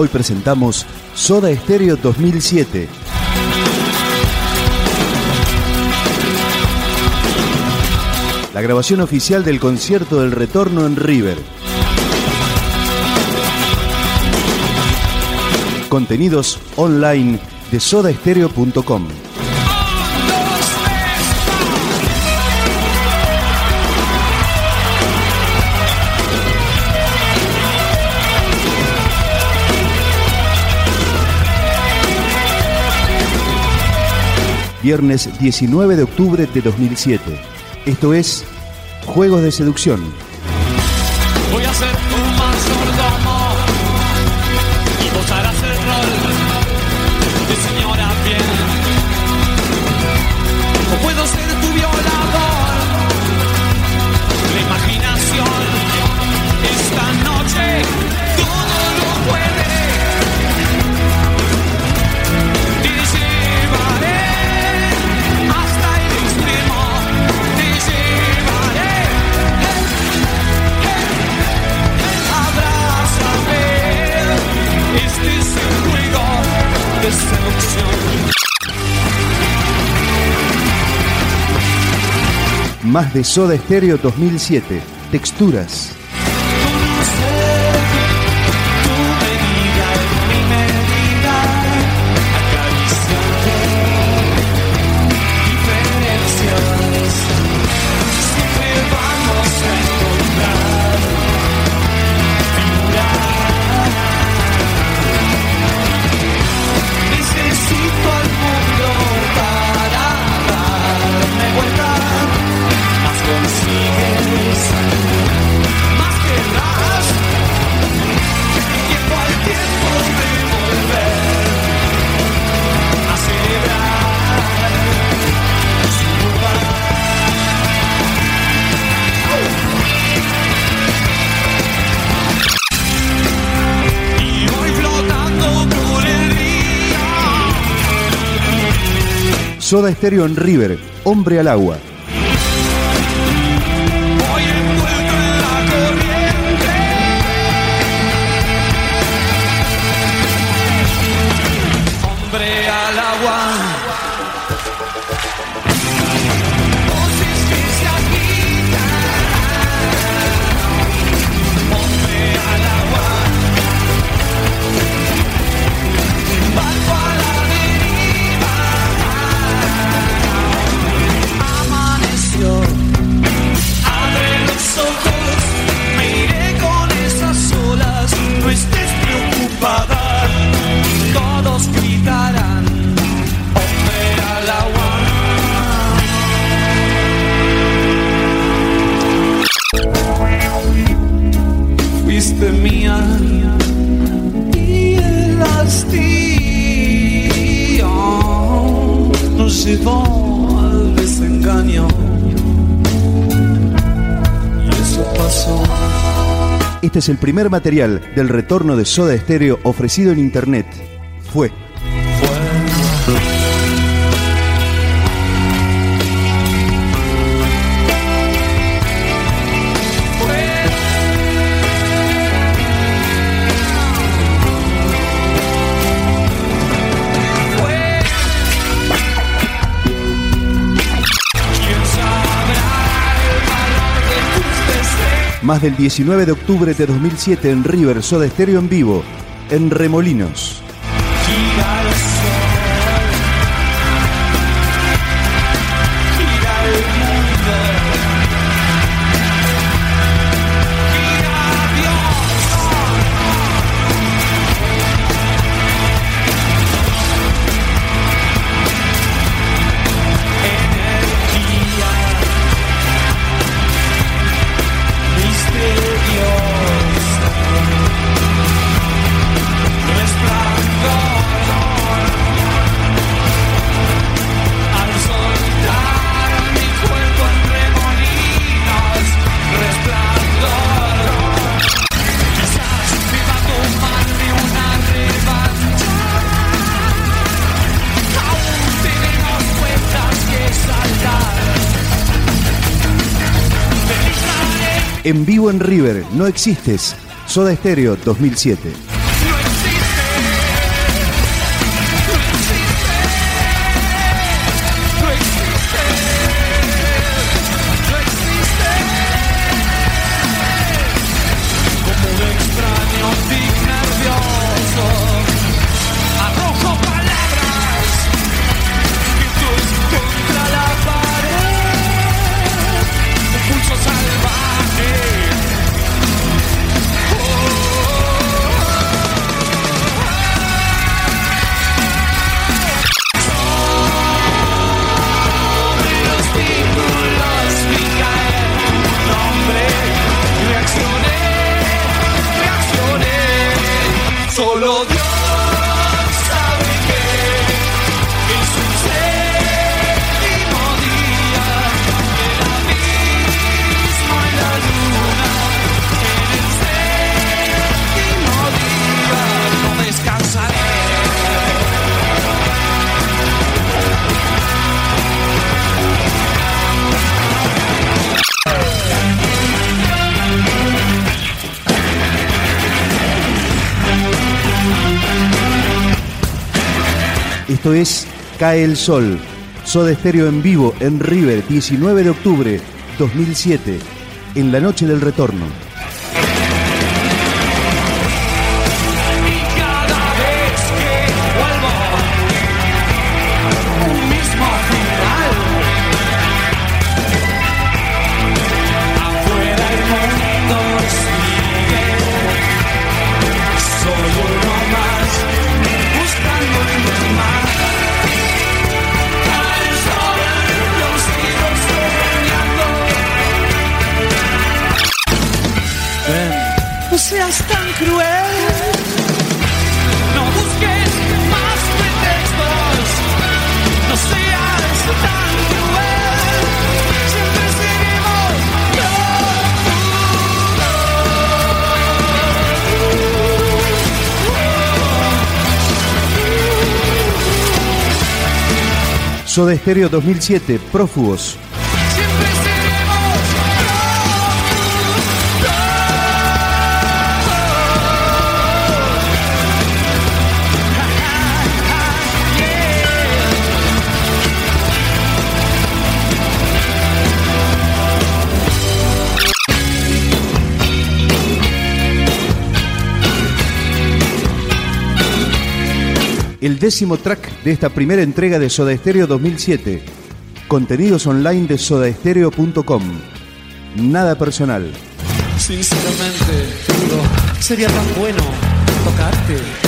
Hoy presentamos Soda Stereo 2007. La grabación oficial del concierto del retorno en River. Contenidos online de sodaestereo.com. Viernes 19 de octubre de 2007. Esto es Juegos de Seducción. Más de Soda Stereo 2007. Texturas. Soda Stereo en River. Hombre al agua. Y eso pasó. Este es el primer material del retorno de Soda Stereo ofrecido en internet. Fue. Más del 19 de octubre de 2007 en River Soda Stereo en vivo. En Remolinos. En vivo en River, no existes. Soda Stereo 2007. Esto es Cae el Sol. Soda Stereo en vivo en River, 19 de octubre 2007, en la noche del retorno. Soda Stereo 2007, Prófugos. El décimo track de esta primera entrega de Soda Stereo 2007. Contenidos online de sodaestereo.com. Nada personal. Sinceramente, sería tan bueno tocarte.